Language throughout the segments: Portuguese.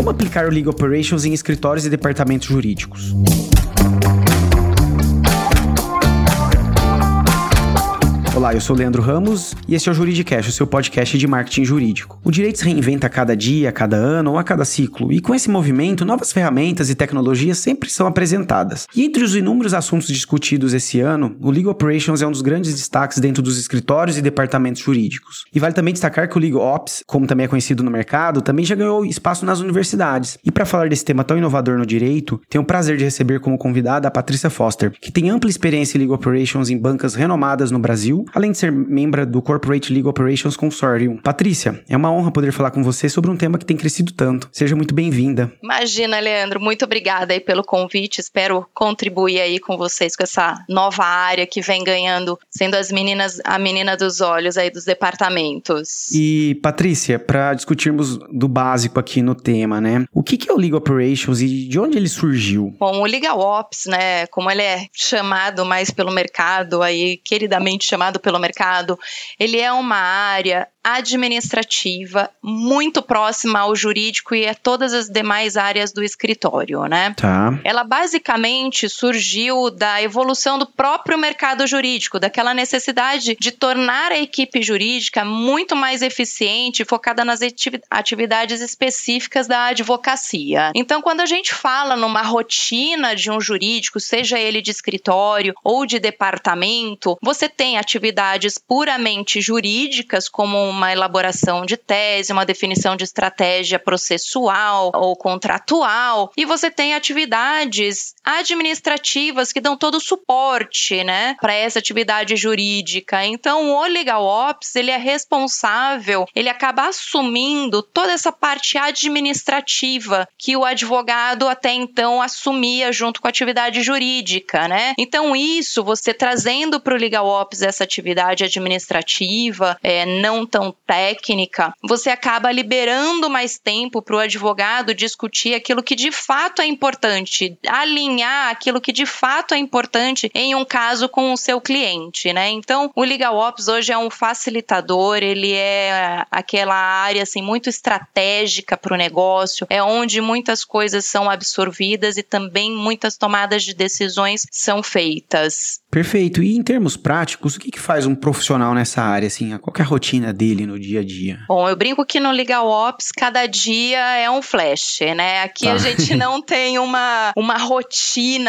Como aplicar o Legal Operations em escritórios e departamentos jurídicos? Olá, eu sou Leandro Ramos e esse é o Juridicast, o seu podcast de marketing jurídico. O direito se reinventa a cada dia, a cada ano ou a cada ciclo, e com esse movimento, novas ferramentas e tecnologias sempre são apresentadas. E entre os inúmeros assuntos discutidos esse ano, o Legal Operations é um dos grandes destaques dentro dos escritórios e departamentos jurídicos. E vale também destacar que o Legal Ops, como também é conhecido no mercado, também já ganhou espaço nas universidades. E para falar desse tema tão inovador no direito, tenho o prazer de receber como convidada a Patrícia Foster, que tem ampla experiência em Legal Operations em bancas renomadas no Brasil além de ser membro do Corporate Legal Operations Consortium. Patrícia, é uma honra poder falar com você sobre um tema que tem crescido tanto. Seja muito bem-vinda. Imagina, Leandro, muito obrigada aí pelo convite. Espero contribuir aí com vocês com essa nova área que vem ganhando, sendo as meninas a menina dos olhos aí dos departamentos. E Patrícia, para discutirmos do básico aqui no tema, né? O que é o Legal Operations e de onde ele surgiu? Bom, o Legal Ops, né, como ele é chamado mais pelo mercado aí, queridamente chamado pelo mercado, ele é uma área administrativa muito próxima ao jurídico e a todas as demais áreas do escritório, né? Tá. Ela basicamente surgiu da evolução do próprio mercado jurídico, daquela necessidade de tornar a equipe jurídica muito mais eficiente, focada nas atividades específicas da advocacia. Então, quando a gente fala numa rotina de um jurídico, seja ele de escritório ou de departamento, você tem atividades puramente jurídicas, como uma elaboração de tese, uma definição de estratégia processual ou contratual, e você tem atividades administrativas que dão todo o suporte, né, para essa atividade jurídica. Então, o Legal Ops, ele é responsável, ele acaba assumindo toda essa parte administrativa que o advogado até então assumia junto com a atividade jurídica, né? Então, isso você trazendo para o Legal Ops essa atividade administrativa, é, não tão técnica, você acaba liberando mais tempo para o advogado discutir aquilo que de fato é importante, alinhar aquilo que de fato é importante em um caso com o seu cliente, né? Então, o Legal Ops hoje é um facilitador, ele é aquela área assim muito estratégica para o negócio, é onde muitas coisas são absorvidas e também muitas tomadas de decisões são feitas. Perfeito. E em termos práticos, o que, que faz um profissional nessa área assim? Qual é a rotina dele no dia a dia? Bom, eu brinco que no Legal Ops cada dia é um flash, né? Aqui tá. a gente não tem uma, uma rotina,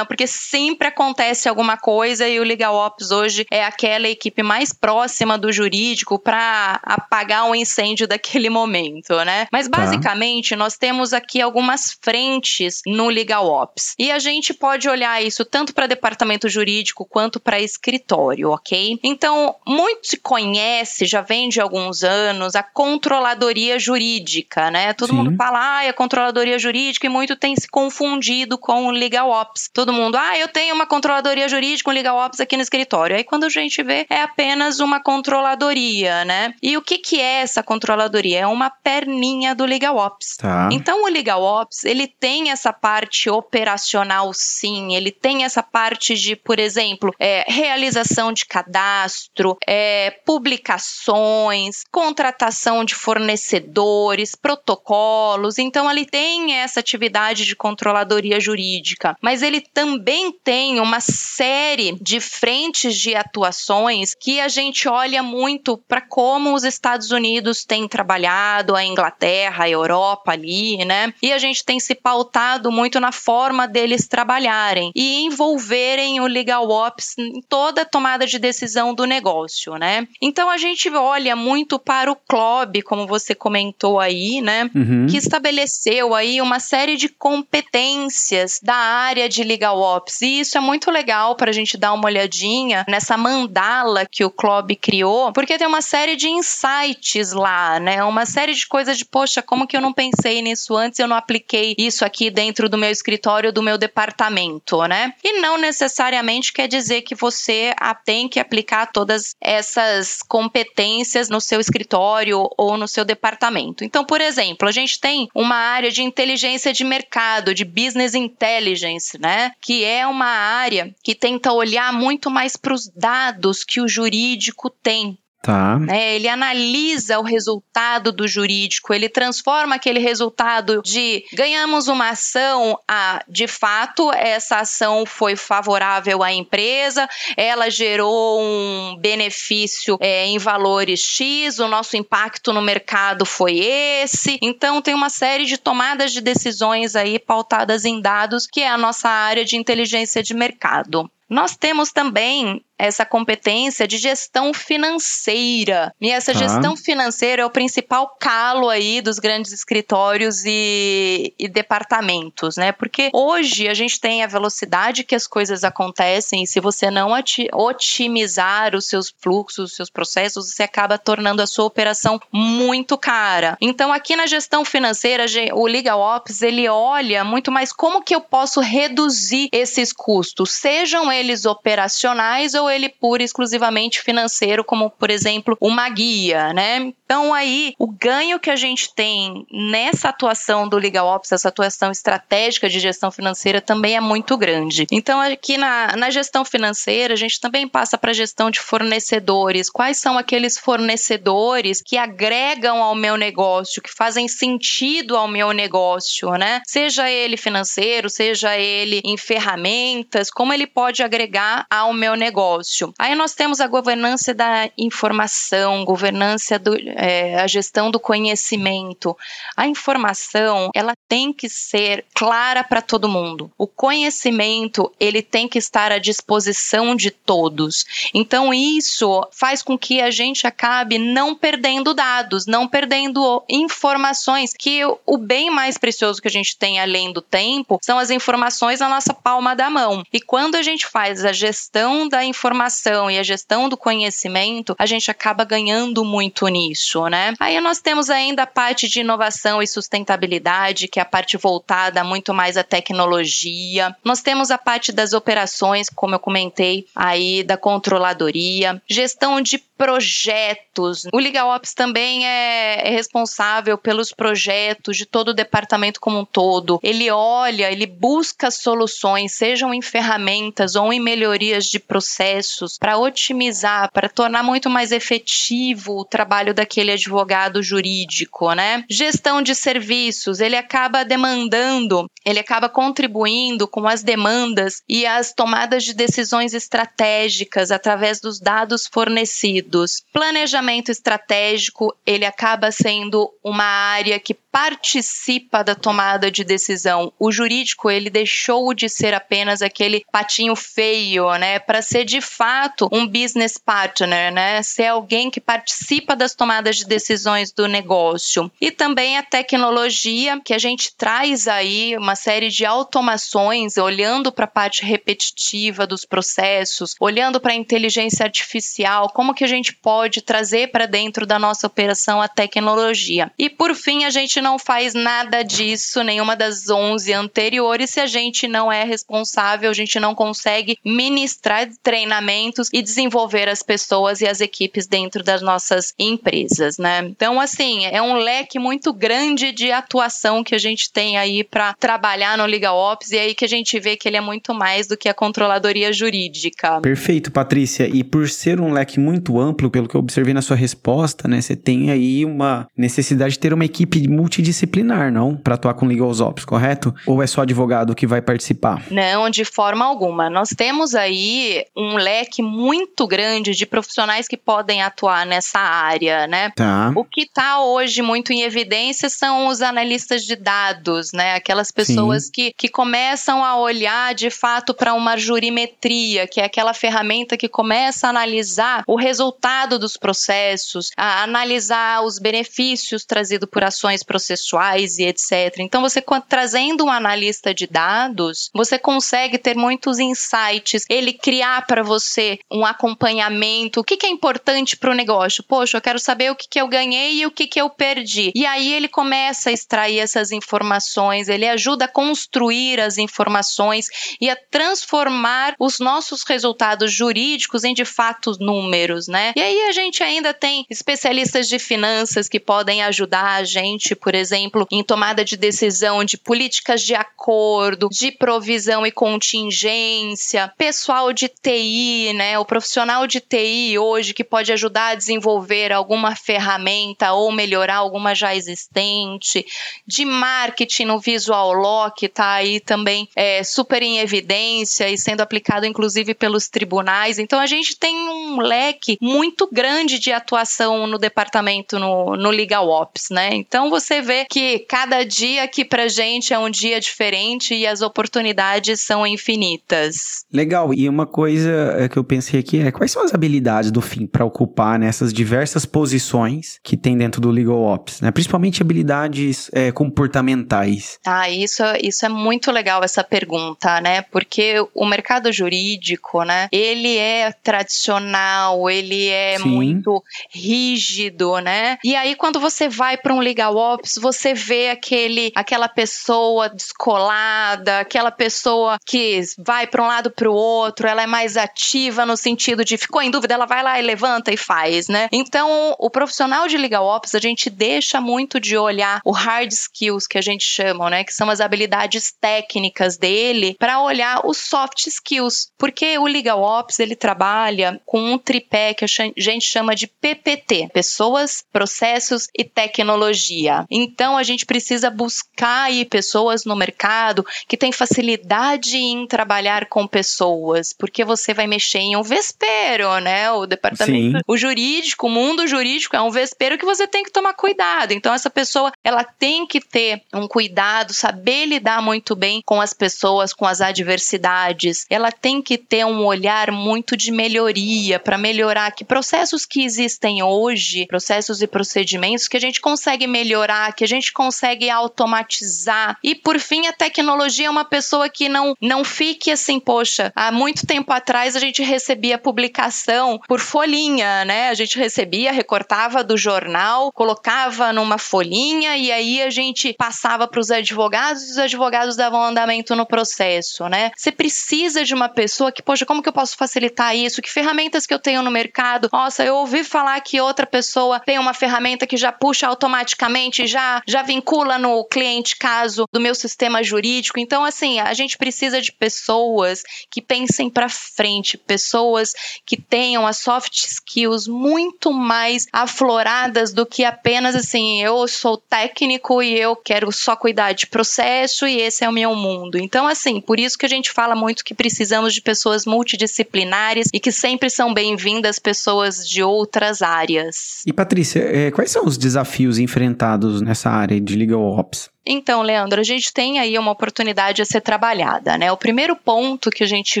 porque sempre acontece alguma coisa e o Legal Ops hoje é aquela equipe mais próxima do jurídico para apagar o um incêndio daquele momento, né? Mas tá. basicamente tá. nós temos aqui algumas frentes no Legal Ops. E a gente pode olhar isso tanto para departamento jurídico quanto para escritório, ok? Então, muito se conhece, já vem de alguns anos a controladoria jurídica, né? Todo Sim. mundo fala, ah, é controladoria jurídica e muito tem se confundido com o legal ops. Todo mundo, ah, eu tenho uma controladoria jurídica, um legal ops aqui no escritório. Aí quando a gente vê, é apenas uma controladoria, né? E o que que é essa controladoria? É uma perninha do legal ops. Tá. Então o legal ops, ele tem essa parte operacional sim, ele tem essa parte de, por exemplo, é, realização de cadastro, é, publicações, contratação de fornecedores, protocolos. Então, ele tem essa atividade de controladoria jurídica, mas ele também tem uma série de frentes de atuações que a gente olha muito para como os Estados Unidos têm trabalhado, a Inglaterra, a Europa ali, né? E a gente tem se pautado muito na forma deles trabalharem e envolverem o legal ops em toda a tomada de decisão do negócio, né? Então a gente olha muito para para o CLOB, como você comentou aí, né? Uhum. Que estabeleceu aí uma série de competências da área de Legal Ops. E isso é muito legal para a gente dar uma olhadinha nessa mandala que o CLOB criou, porque tem uma série de insights lá, né? Uma série de coisas de, poxa, como que eu não pensei nisso antes, eu não apliquei isso aqui dentro do meu escritório, do meu departamento, né? E não necessariamente quer dizer que você tem que aplicar todas essas competências no seu escritório ou no seu departamento. Então, por exemplo, a gente tem uma área de inteligência de mercado, de business intelligence, né? Que é uma área que tenta olhar muito mais para os dados que o jurídico tem Tá. Né? Ele analisa o resultado do jurídico, ele transforma aquele resultado de ganhamos uma ação a, de fato, essa ação foi favorável à empresa, ela gerou um benefício é, em valores X, o nosso impacto no mercado foi esse. Então, tem uma série de tomadas de decisões aí pautadas em dados, que é a nossa área de inteligência de mercado. Nós temos também essa competência de gestão financeira. E essa tá. gestão financeira é o principal calo aí dos grandes escritórios e, e, departamentos, né? Porque hoje a gente tem a velocidade que as coisas acontecem e se você não otimizar os seus fluxos, os seus processos, você acaba tornando a sua operação muito cara. Então aqui na gestão financeira, o Legal Ops, ele olha muito mais como que eu posso reduzir esses custos, sejam eles operacionais ou ele pura e exclusivamente financeiro, como por exemplo uma guia, né? Então aí o ganho que a gente tem nessa atuação do Legal Ops, essa atuação estratégica de gestão financeira também é muito grande. Então aqui na, na gestão financeira a gente também passa para a gestão de fornecedores. Quais são aqueles fornecedores que agregam ao meu negócio, que fazem sentido ao meu negócio, né? Seja ele financeiro, seja ele em ferramentas, como ele pode agregar ao meu negócio. Aí nós temos a governança da informação, governança do, é, a gestão do conhecimento. A informação, ela tem que ser clara para todo mundo. O conhecimento, ele tem que estar à disposição de todos. Então isso faz com que a gente acabe não perdendo dados, não perdendo informações, que o bem mais precioso que a gente tem além do tempo são as informações na nossa palma da mão. E quando a gente faz a gestão da informação informação e a gestão do conhecimento, a gente acaba ganhando muito nisso, né? Aí nós temos ainda a parte de inovação e sustentabilidade, que é a parte voltada muito mais à tecnologia. Nós temos a parte das operações, como eu comentei aí, da controladoria, gestão de projetos. O LegalOps também é, é responsável pelos projetos de todo o departamento como um todo. Ele olha, ele busca soluções, sejam em ferramentas ou em melhorias de processos, para otimizar, para tornar muito mais efetivo o trabalho daquele advogado jurídico, né? Gestão de serviços, ele acaba demandando, ele acaba contribuindo com as demandas e as tomadas de decisões estratégicas através dos dados fornecidos Planejamento estratégico, ele acaba sendo uma área que participa da tomada de decisão. O jurídico, ele deixou de ser apenas aquele patinho feio, né, para ser de fato um business partner, né, ser alguém que participa das tomadas de decisões do negócio. E também a tecnologia, que a gente traz aí uma série de automações, olhando para a parte repetitiva dos processos, olhando para a inteligência artificial, como que a gente pode trazer para dentro da nossa operação a tecnologia. E por fim, a gente não faz nada disso, nenhuma das 11 anteriores, se a gente não é responsável, a gente não consegue ministrar treinamentos e desenvolver as pessoas e as equipes dentro das nossas empresas, né? Então, assim, é um leque muito grande de atuação que a gente tem aí para trabalhar no Legal Ops e aí que a gente vê que ele é muito mais do que a controladoria jurídica. Perfeito, Patrícia. E por ser um leque muito amplo, pelo que eu observei na sua resposta, né, você tem aí uma necessidade de ter uma equipe multi multidisciplinar, não? Para atuar com legal ops, correto? Ou é só advogado que vai participar? Não, de forma alguma. Nós temos aí um leque muito grande de profissionais que podem atuar nessa área, né? Tá. O que está hoje muito em evidência são os analistas de dados, né? Aquelas pessoas que, que começam a olhar de fato para uma jurimetria, que é aquela ferramenta que começa a analisar o resultado dos processos, a analisar os benefícios trazidos por ações processuais processuais e etc. Então, você trazendo um analista de dados, você consegue ter muitos insights, ele criar para você um acompanhamento, o que, que é importante para o negócio. Poxa, eu quero saber o que, que eu ganhei e o que, que eu perdi. E aí ele começa a extrair essas informações, ele ajuda a construir as informações e a transformar os nossos resultados jurídicos em de fato números, né? Né? E aí a gente ainda tem especialistas de finanças que podem ajudar a gente, por exemplo, em tomada de decisão de políticas de acordo, de provisão e contingência, pessoal de TI, né? O profissional de TI hoje que pode ajudar a desenvolver alguma ferramenta ou melhorar alguma já existente, de marketing no Visual Law, que está aí também é, super em evidência e sendo aplicado inclusive pelos tribunais. Então a gente tem um leque muito grande de atuação no departamento no, no Legal Ops, né? Então você vê que cada dia aqui pra gente é um dia diferente e as oportunidades são infinitas. Legal. E uma coisa é, que eu pensei aqui é quais são as habilidades do fim para ocupar nessas diversas posições que tem dentro do Legal Ops, né? Principalmente habilidades é, comportamentais. Ah, isso, isso é muito legal essa pergunta, né? Porque o mercado jurídico, né? Ele é tradicional, ele é Sim. muito rígido, né? E aí quando você vai para um legal ops, você vê aquele aquela pessoa descolada, aquela pessoa que vai para um lado para o outro, ela é mais ativa no sentido de ficou em dúvida, ela vai lá e levanta e faz, né? Então, o profissional de legal ops, a gente deixa muito de olhar o hard skills que a gente chama, né, que são as habilidades técnicas dele, para olhar os soft skills, porque o legal ops ele trabalha com um tripé que a gente chama de PPT, pessoas, processos e tecnologia. Então, a gente precisa buscar aí pessoas no mercado que têm facilidade em trabalhar com pessoas, porque você vai mexer em um vespeiro, né? O departamento, Sim. o jurídico, o mundo jurídico é um vespeiro que você tem que tomar cuidado. Então essa pessoa, ela tem que ter um cuidado, saber lidar muito bem com as pessoas, com as adversidades. Ela tem que ter um olhar muito de melhoria para melhorar que processos que existem hoje, processos e procedimentos que a gente consegue melhorar, que a gente consegue automatizar. E por fim, a tecnologia é uma pessoa que não não fique assim, poxa, há muito tempo atrás a gente recebia publicação por folhinha, né? A gente recebia, recortava do jornal, colocava numa folhinha e aí a gente passava para os advogados e os advogados davam andamento no processo, né? Você precisa de uma pessoa que, poxa, como que eu posso facilitar isso? Que ferramentas que eu tenho no mercado? Nossa, eu ouvi falar que outra pessoa tem uma ferramenta que já puxa automaticamente, já já vincula no cliente caso do meu sistema jurídico. Então, assim, a gente precisa de pessoas que pensem para frente, pessoas que tenham as soft skills muito mais afloradas do que apenas assim, eu sou técnico e eu quero só cuidar de processo e esse é o meu mundo. Então, assim, por isso que a gente fala muito que precisamos de pessoas multidisciplinares e que sempre são bem-vindas pessoas de outras áreas. E Patrícia, é, quais são os desafios enfrentados nessa área de legal ops? Então, Leandro, a gente tem aí uma oportunidade a ser trabalhada, né? O primeiro ponto que a gente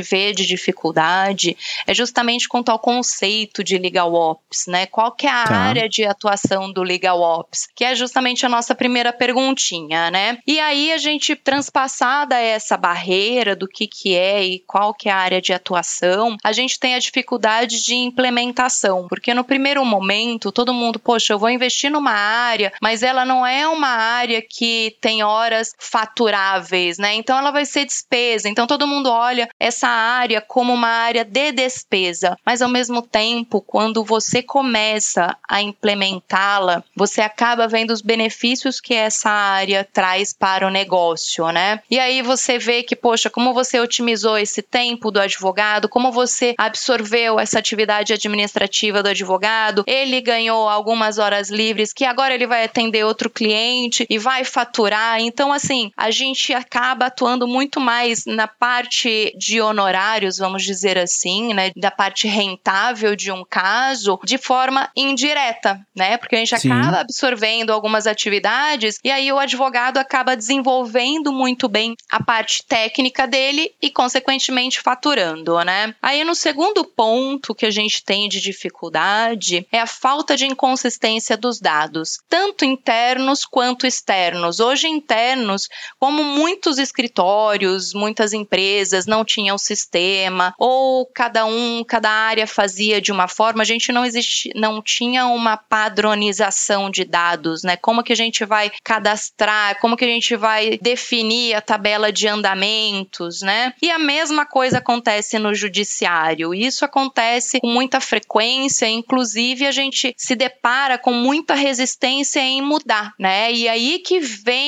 vê de dificuldade é justamente quanto ao conceito de legal ops, né? Qual que é a tá. área de atuação do legal ops? Que é justamente a nossa primeira perguntinha, né? E aí a gente transpassada essa barreira do que que é e qual que é a área de atuação, a gente tem a dificuldade de implementação, porque no primeiro momento todo mundo, poxa, eu vou investir numa área, mas ela não é uma área que tem horas faturáveis, né? Então ela vai ser despesa. Então todo mundo olha essa área como uma área de despesa, mas ao mesmo tempo, quando você começa a implementá-la, você acaba vendo os benefícios que essa área traz para o negócio, né? E aí você vê que, poxa, como você otimizou esse tempo do advogado, como você absorveu essa atividade administrativa do advogado, ele ganhou algumas horas livres que agora ele vai atender outro cliente e vai faturar faturar. Então, assim, a gente acaba atuando muito mais na parte de honorários, vamos dizer assim, né? Da parte rentável de um caso, de forma indireta, né? Porque a gente Sim. acaba absorvendo algumas atividades e aí o advogado acaba desenvolvendo muito bem a parte técnica dele e, consequentemente, faturando, né? Aí, no segundo ponto que a gente tem de dificuldade é a falta de inconsistência dos dados, tanto internos quanto externos hoje internos, como muitos escritórios, muitas empresas não tinham sistema, ou cada um, cada área fazia de uma forma, a gente não existe, não tinha uma padronização de dados, né? Como que a gente vai cadastrar, como que a gente vai definir a tabela de andamentos, né? E a mesma coisa acontece no judiciário. Isso acontece com muita frequência, inclusive a gente se depara com muita resistência em mudar, né? E aí que vem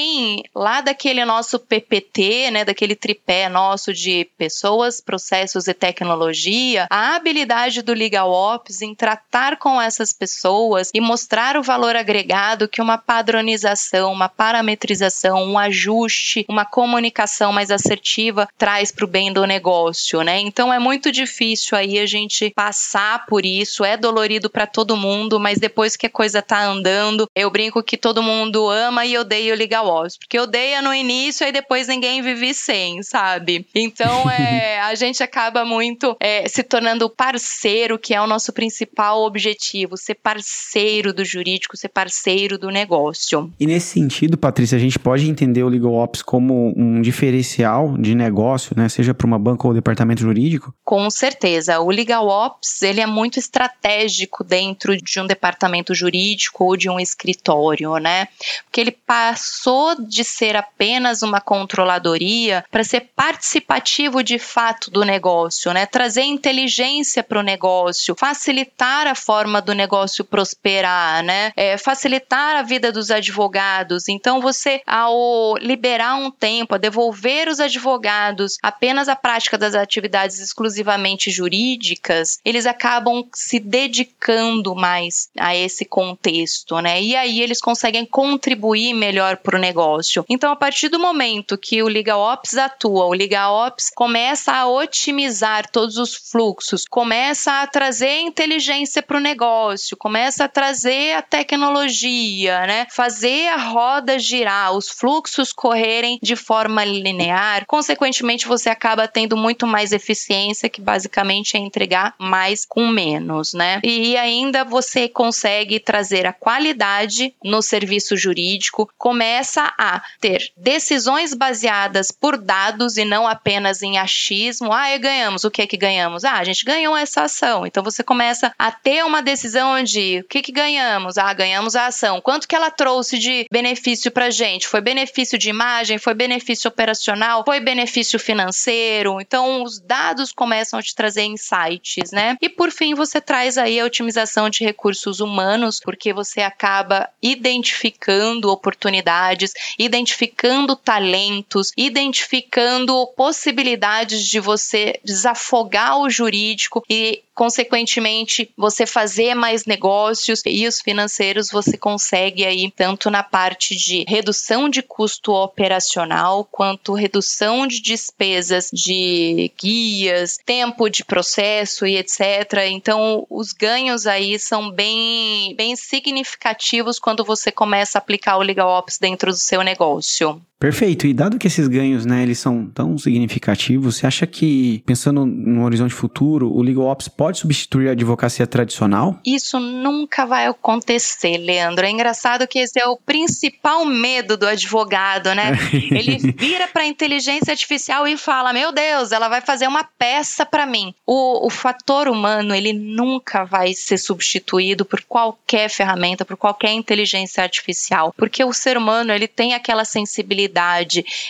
lá daquele nosso PPT, né, daquele tripé nosso de pessoas, processos e tecnologia, a habilidade do Legal Ops em tratar com essas pessoas e mostrar o valor agregado que uma padronização, uma parametrização, um ajuste, uma comunicação mais assertiva traz para o bem do negócio, né? Então é muito difícil aí a gente passar por isso, é dolorido para todo mundo, mas depois que a coisa tá andando, eu brinco que todo mundo ama e odeia o Legal Ops, porque odeia no início e depois ninguém vive sem, sabe? Então é, a gente acaba muito é, se tornando parceiro, que é o nosso principal objetivo, ser parceiro do jurídico, ser parceiro do negócio. E nesse sentido, Patrícia, a gente pode entender o Legal Ops como um diferencial de negócio, né? Seja para uma banca ou departamento jurídico? Com certeza. O Legal Ops, ele é muito estratégico dentro de um departamento jurídico ou de um escritório, né? Porque ele passou de ser apenas uma controladoria para ser participativo de fato do negócio, né? Trazer inteligência para o negócio, facilitar a forma do negócio prosperar, né? É, facilitar a vida dos advogados. Então, você, ao liberar um tempo, a devolver os advogados apenas a prática das atividades exclusivamente jurídicas, eles acabam se dedicando mais a esse contexto, né? E aí eles conseguem contribuir melhor para o negócio. Então, a partir do momento que o Legal Ops atua, o Legal Ops começa a otimizar todos os fluxos, começa a trazer inteligência para o negócio, começa a trazer a tecnologia, né? Fazer a roda girar, os fluxos correrem de forma linear. Consequentemente, você acaba tendo muito mais eficiência, que basicamente é entregar mais com menos, né? E ainda você consegue trazer a qualidade no serviço jurídico, começa a ter decisões baseadas por dados e não apenas em achismo. Ah, ganhamos. O que é que ganhamos? Ah, a gente ganhou essa ação. Então você começa a ter uma decisão de o que que ganhamos? Ah, ganhamos a ação. Quanto que ela trouxe de benefício pra gente? Foi benefício de imagem? Foi benefício operacional? Foi benefício financeiro? Então os dados começam a te trazer insights, né? E por fim, você traz aí a otimização de recursos humanos, porque você acaba identificando oportunidades, identificando talentos, identificando possibilidades de você desafogar o jurídico e consequentemente, você fazer mais negócios e os financeiros você consegue aí tanto na parte de redução de custo operacional quanto redução de despesas de guias, tempo de processo e etc. Então, os ganhos aí são bem bem significativos quando você começa a aplicar o Legal Ops dentro do seu negócio. Perfeito. E dado que esses ganhos, né, eles são tão significativos, você acha que, pensando no horizonte futuro, o Legal Ops pode substituir a advocacia tradicional? Isso nunca vai acontecer, Leandro. É engraçado que esse é o principal medo do advogado, né? Ele vira para a inteligência artificial e fala: Meu Deus, ela vai fazer uma peça para mim. O, o fator humano, ele nunca vai ser substituído por qualquer ferramenta, por qualquer inteligência artificial, porque o ser humano, ele tem aquela sensibilidade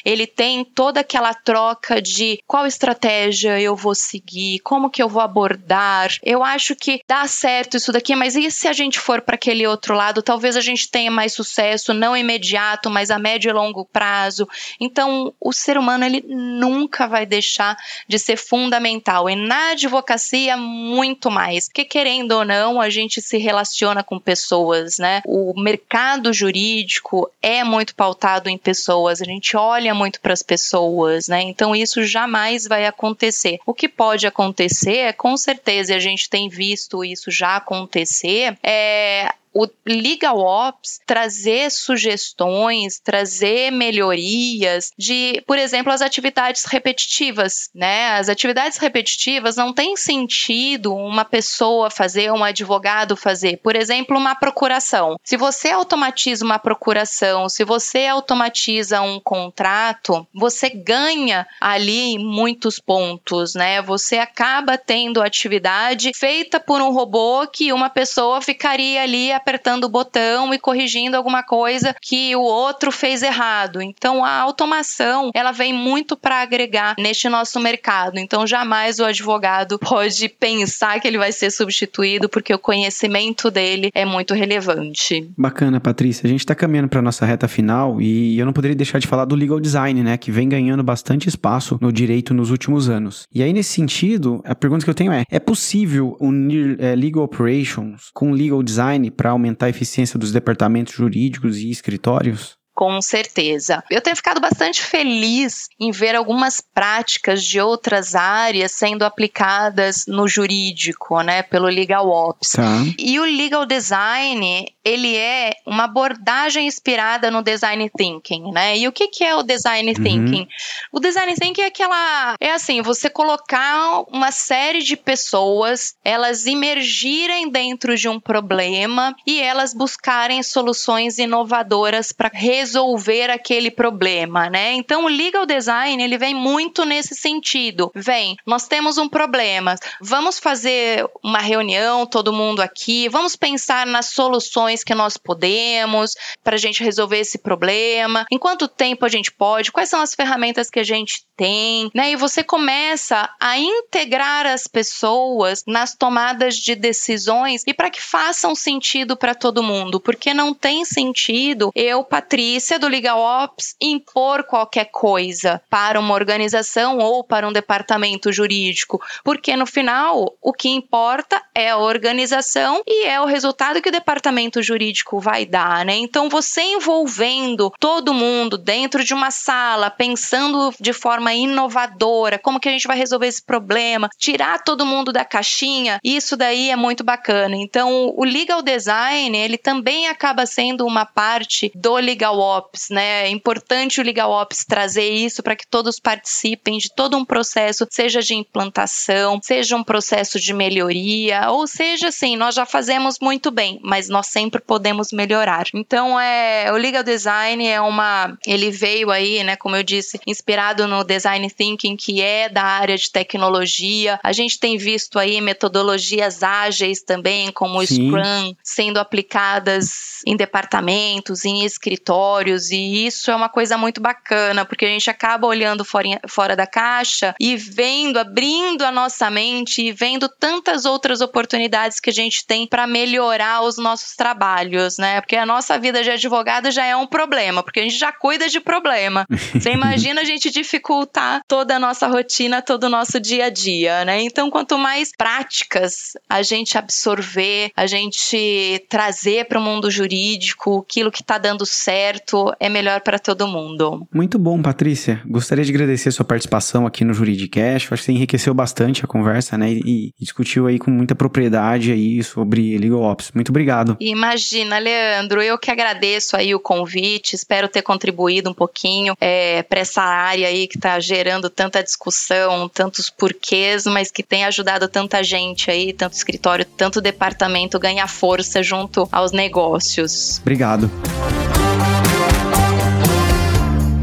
ele tem toda aquela troca de qual estratégia eu vou seguir, como que eu vou abordar. Eu acho que dá certo isso daqui, mas e se a gente for para aquele outro lado? Talvez a gente tenha mais sucesso, não imediato, mas a médio e longo prazo. Então, o ser humano ele nunca vai deixar de ser fundamental e na advocacia muito mais, porque querendo ou não, a gente se relaciona com pessoas, né? O mercado jurídico é muito pautado em pessoas pessoas, a gente olha muito para as pessoas, né? Então isso jamais vai acontecer. O que pode acontecer é, com certeza, e a gente tem visto isso já acontecer, é o Legal Ops trazer sugestões, trazer melhorias de, por exemplo, as atividades repetitivas, né? As atividades repetitivas não tem sentido uma pessoa fazer, um advogado fazer. Por exemplo, uma procuração. Se você automatiza uma procuração, se você automatiza um contrato, você ganha ali muitos pontos, né? Você acaba tendo atividade feita por um robô que uma pessoa ficaria ali apertando o botão e corrigindo alguma coisa que o outro fez errado. Então a automação, ela vem muito para agregar neste nosso mercado. Então jamais o advogado pode pensar que ele vai ser substituído porque o conhecimento dele é muito relevante. Bacana, Patrícia. A gente está caminhando para nossa reta final e eu não poderia deixar de falar do legal design, né, que vem ganhando bastante espaço no direito nos últimos anos. E aí nesse sentido, a pergunta que eu tenho é: é possível unir é, legal operations com legal design para aumentar a eficiência dos departamentos jurídicos e escritórios? Com certeza. Eu tenho ficado bastante feliz em ver algumas práticas de outras áreas sendo aplicadas no jurídico, né, pelo Legal Ops. Tá. E o Legal Design, ele é uma abordagem inspirada no Design Thinking, né? E o que, que é o Design uhum. Thinking? O Design Thinking é aquela... É assim, você colocar uma série de pessoas, elas imergirem dentro de um problema e elas buscarem soluções inovadoras para resolver resolver aquele problema, né? Então o legal design ele vem muito nesse sentido. Vem, nós temos um problema, vamos fazer uma reunião, todo mundo aqui, vamos pensar nas soluções que nós podemos para a gente resolver esse problema. Em quanto tempo a gente pode? Quais são as ferramentas que a gente tem, né? E você começa a integrar as pessoas nas tomadas de decisões e para que façam sentido para todo mundo, porque não tem sentido eu, Patrícia do Legal Ops impor qualquer coisa para uma organização ou para um departamento jurídico, porque no final o que importa é a organização e é o resultado que o departamento jurídico vai dar, né? Então você envolvendo todo mundo dentro de uma sala, pensando de forma inovadora, como que a gente vai resolver esse problema, tirar todo mundo da caixinha, isso daí é muito bacana. Então o legal design, ele também acaba sendo uma parte do legal Ops, né? É importante o Legal Ops trazer isso para que todos participem de todo um processo, seja de implantação, seja um processo de melhoria, ou seja, assim, nós já fazemos muito bem, mas nós sempre podemos melhorar. Então, é, o Legal Design é uma, ele veio aí, né, como eu disse, inspirado no Design Thinking, que é da área de tecnologia. A gente tem visto aí metodologias ágeis também, como o Sim. Scrum, sendo aplicadas em departamentos, em escritórios e isso é uma coisa muito bacana, porque a gente acaba olhando fora, fora da caixa e vendo, abrindo a nossa mente e vendo tantas outras oportunidades que a gente tem para melhorar os nossos trabalhos, né? Porque a nossa vida de advogado já é um problema, porque a gente já cuida de problema. Você imagina a gente dificultar toda a nossa rotina, todo o nosso dia a dia, né? Então, quanto mais práticas a gente absorver, a gente trazer para o mundo jurídico aquilo que está dando certo, certo é melhor para todo mundo. Muito bom, Patrícia. Gostaria de agradecer a sua participação aqui no Juridicast. Acho que você enriqueceu bastante a conversa, né? E, e discutiu aí com muita propriedade aí sobre Legal Ops. Muito obrigado. Imagina, Leandro, eu que agradeço aí o convite. Espero ter contribuído um pouquinho é, para essa área aí que está gerando tanta discussão, tantos porquês, mas que tem ajudado tanta gente aí, tanto escritório, tanto departamento ganhar força junto aos negócios. Obrigado.